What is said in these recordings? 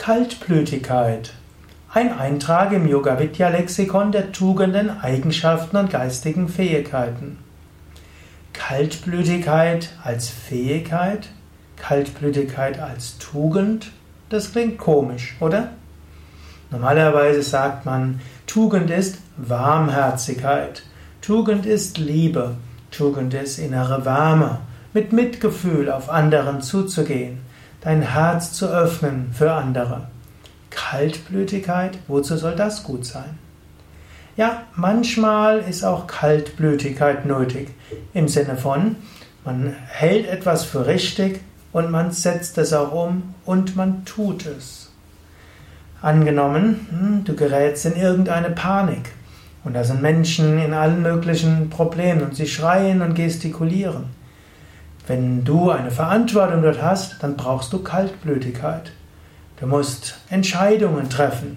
Kaltblütigkeit. Ein Eintrag im Yoga Vidya Lexikon der Tugenden, Eigenschaften und geistigen Fähigkeiten. Kaltblütigkeit als Fähigkeit, Kaltblütigkeit als Tugend, das klingt komisch, oder? Normalerweise sagt man, Tugend ist Warmherzigkeit, Tugend ist Liebe, Tugend ist innere Wärme, mit Mitgefühl auf anderen zuzugehen dein Herz zu öffnen für andere. Kaltblütigkeit, wozu soll das gut sein? Ja, manchmal ist auch Kaltblütigkeit nötig. Im Sinne von, man hält etwas für richtig und man setzt es auch um und man tut es. Angenommen, hm, du gerätst in irgendeine Panik und da sind Menschen in allen möglichen Problemen und sie schreien und gestikulieren. Wenn du eine Verantwortung dort hast, dann brauchst du Kaltblütigkeit. Du musst Entscheidungen treffen.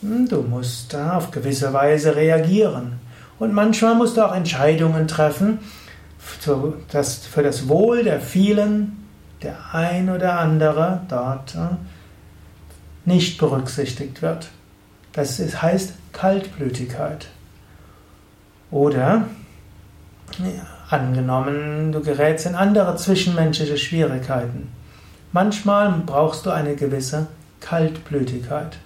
Hm, du musst auf gewisse Weise reagieren. Und manchmal musst du auch Entscheidungen treffen, für das Wohl der vielen der ein oder andere dort äh, nicht berücksichtigt wird. Das heißt Kaltblütigkeit. Oder Angenommen, du gerätst in andere zwischenmenschliche Schwierigkeiten. Manchmal brauchst du eine gewisse Kaltblütigkeit.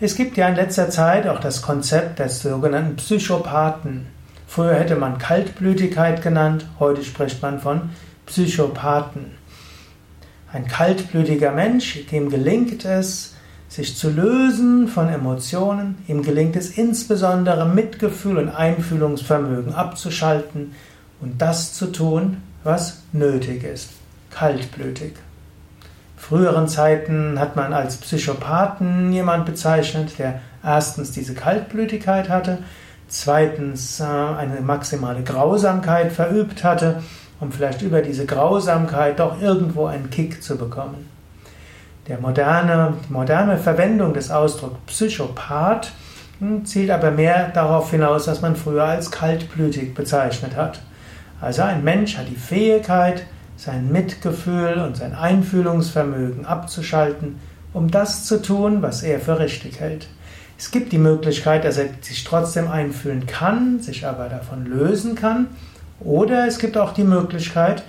Es gibt ja in letzter Zeit auch das Konzept des sogenannten Psychopathen. Früher hätte man Kaltblütigkeit genannt, heute spricht man von Psychopathen. Ein kaltblütiger Mensch, dem gelingt es, sich zu lösen von Emotionen, ihm gelingt es insbesondere Mitgefühl und Einfühlungsvermögen abzuschalten und das zu tun, was nötig ist. Kaltblütig. Früheren Zeiten hat man als Psychopathen jemand bezeichnet, der erstens diese Kaltblütigkeit hatte, zweitens äh, eine maximale Grausamkeit verübt hatte, um vielleicht über diese Grausamkeit doch irgendwo einen Kick zu bekommen. Der moderne, moderne Verwendung des Ausdrucks Psychopath hm, zielt aber mehr darauf hinaus, was man früher als kaltblütig bezeichnet hat. Also ein Mensch hat die Fähigkeit, sein Mitgefühl und sein Einfühlungsvermögen abzuschalten, um das zu tun, was er für richtig hält. Es gibt die Möglichkeit, dass er sich trotzdem einfühlen kann, sich aber davon lösen kann. Oder es gibt auch die Möglichkeit,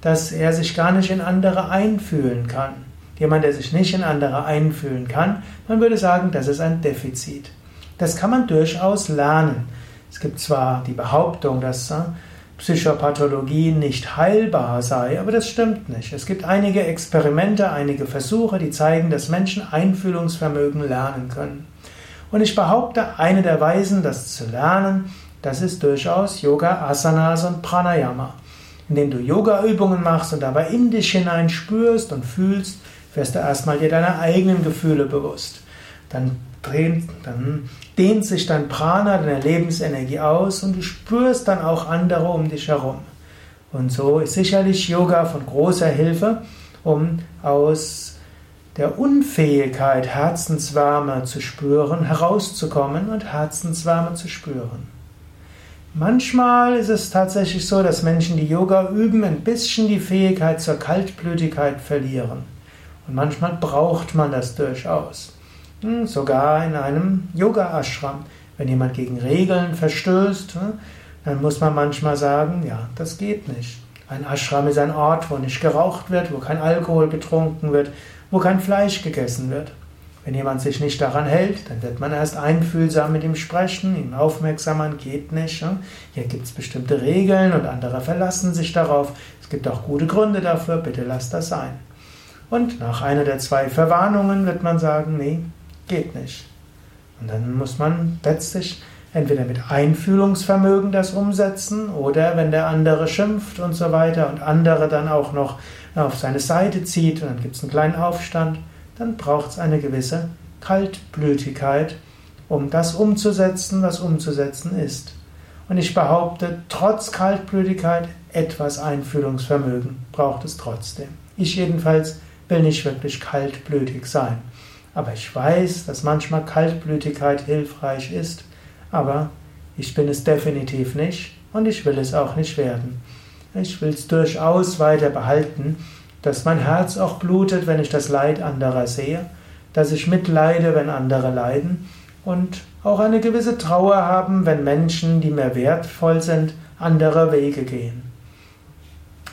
dass er sich gar nicht in andere einfühlen kann. Jemand, der sich nicht in andere einfühlen kann, man würde sagen, das ist ein Defizit. Das kann man durchaus lernen. Es gibt zwar die Behauptung, dass äh, Psychopathologie nicht heilbar sei, aber das stimmt nicht. Es gibt einige Experimente, einige Versuche, die zeigen, dass Menschen Einfühlungsvermögen lernen können. Und ich behaupte, eine der Weisen, das zu lernen, das ist durchaus Yoga, Asanas und Pranayama. Indem du Yoga-Übungen machst und dabei in dich hinein spürst und fühlst, wirst du erstmal dir deiner eigenen Gefühle bewusst. Dann, dehnt, dann dehnt sich dein Prana, deine Lebensenergie aus und du spürst dann auch andere um dich herum. Und so ist sicherlich Yoga von großer Hilfe, um aus der Unfähigkeit, Herzenswärme zu spüren, herauszukommen und Herzenswärme zu spüren. Manchmal ist es tatsächlich so, dass Menschen, die Yoga üben, ein bisschen die Fähigkeit zur Kaltblütigkeit verlieren. Und manchmal braucht man das durchaus. Hm, sogar in einem Yoga-Ashram. Wenn jemand gegen Regeln verstößt, hm, dann muss man manchmal sagen, ja, das geht nicht. Ein Ashram ist ein Ort, wo nicht geraucht wird, wo kein Alkohol getrunken wird, wo kein Fleisch gegessen wird. Wenn jemand sich nicht daran hält, dann wird man erst einfühlsam mit ihm sprechen, ihm aufmerksam machen, geht nicht. Hm. Hier gibt es bestimmte Regeln und andere verlassen sich darauf. Es gibt auch gute Gründe dafür, bitte lass das sein. Und nach einer der zwei Verwarnungen wird man sagen, nee, geht nicht. Und dann muss man letztlich entweder mit Einfühlungsvermögen das umsetzen oder wenn der andere schimpft und so weiter und andere dann auch noch auf seine Seite zieht und dann gibt es einen kleinen Aufstand, dann braucht es eine gewisse Kaltblütigkeit, um das umzusetzen, was umzusetzen ist. Und ich behaupte, trotz Kaltblütigkeit etwas Einfühlungsvermögen braucht es trotzdem. Ich jedenfalls will nicht wirklich kaltblütig sein. Aber ich weiß, dass manchmal Kaltblütigkeit hilfreich ist, aber ich bin es definitiv nicht und ich will es auch nicht werden. Ich will es durchaus weiter behalten, dass mein Herz auch blutet, wenn ich das Leid anderer sehe, dass ich mitleide, wenn andere leiden und auch eine gewisse Trauer haben, wenn Menschen, die mir wertvoll sind, andere Wege gehen.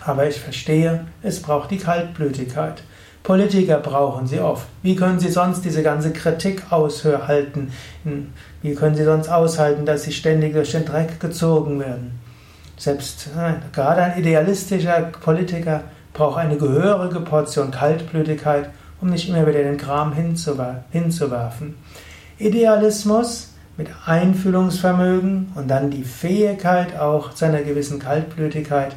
Aber ich verstehe, es braucht die Kaltblütigkeit. Politiker brauchen sie oft. Wie können sie sonst diese ganze Kritik aushalten? Wie können sie sonst aushalten, dass sie ständig durch den Dreck gezogen werden? Selbst äh, gerade ein idealistischer Politiker braucht eine gehörige Portion Kaltblütigkeit, um nicht immer wieder den Kram hinzuwerfen. Idealismus mit Einfühlungsvermögen und dann die Fähigkeit auch zu einer gewissen Kaltblütigkeit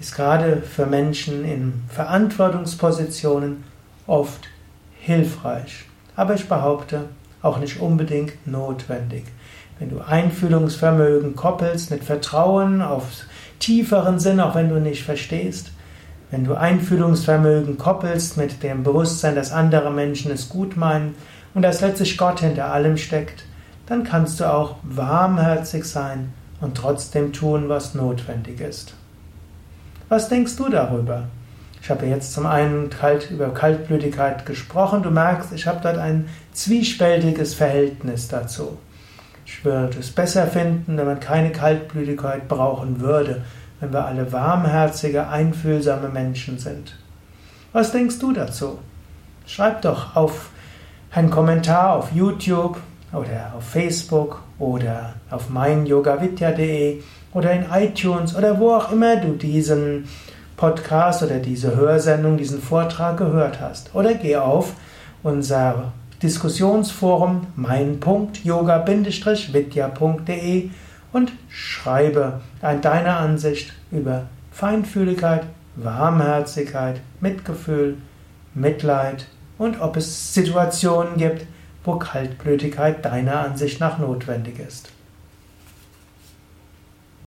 ist gerade für Menschen in Verantwortungspositionen oft hilfreich. Aber ich behaupte, auch nicht unbedingt notwendig. Wenn du Einfühlungsvermögen koppelst mit Vertrauen auf tieferen Sinn, auch wenn du nicht verstehst, wenn du Einfühlungsvermögen koppelst mit dem Bewusstsein, dass andere Menschen es gut meinen und dass letztlich Gott hinter allem steckt, dann kannst du auch warmherzig sein und trotzdem tun, was notwendig ist. Was denkst du darüber? Ich habe jetzt zum einen kalt, über Kaltblütigkeit gesprochen. Du merkst, ich habe dort ein zwiespältiges Verhältnis dazu. Ich würde es besser finden, wenn man keine Kaltblütigkeit brauchen würde, wenn wir alle warmherzige, einfühlsame Menschen sind. Was denkst du dazu? Schreib doch auf einen Kommentar auf YouTube oder auf Facebook oder auf meinyogavidya.de oder in iTunes oder wo auch immer du diesen Podcast oder diese Hörsendung, diesen Vortrag gehört hast. Oder geh auf unser Diskussionsforum mein.yoga-vidya.de und schreibe deine Ansicht über Feinfühligkeit, Warmherzigkeit, Mitgefühl, Mitleid und ob es Situationen gibt, wo Kaltblütigkeit deiner Ansicht nach notwendig ist.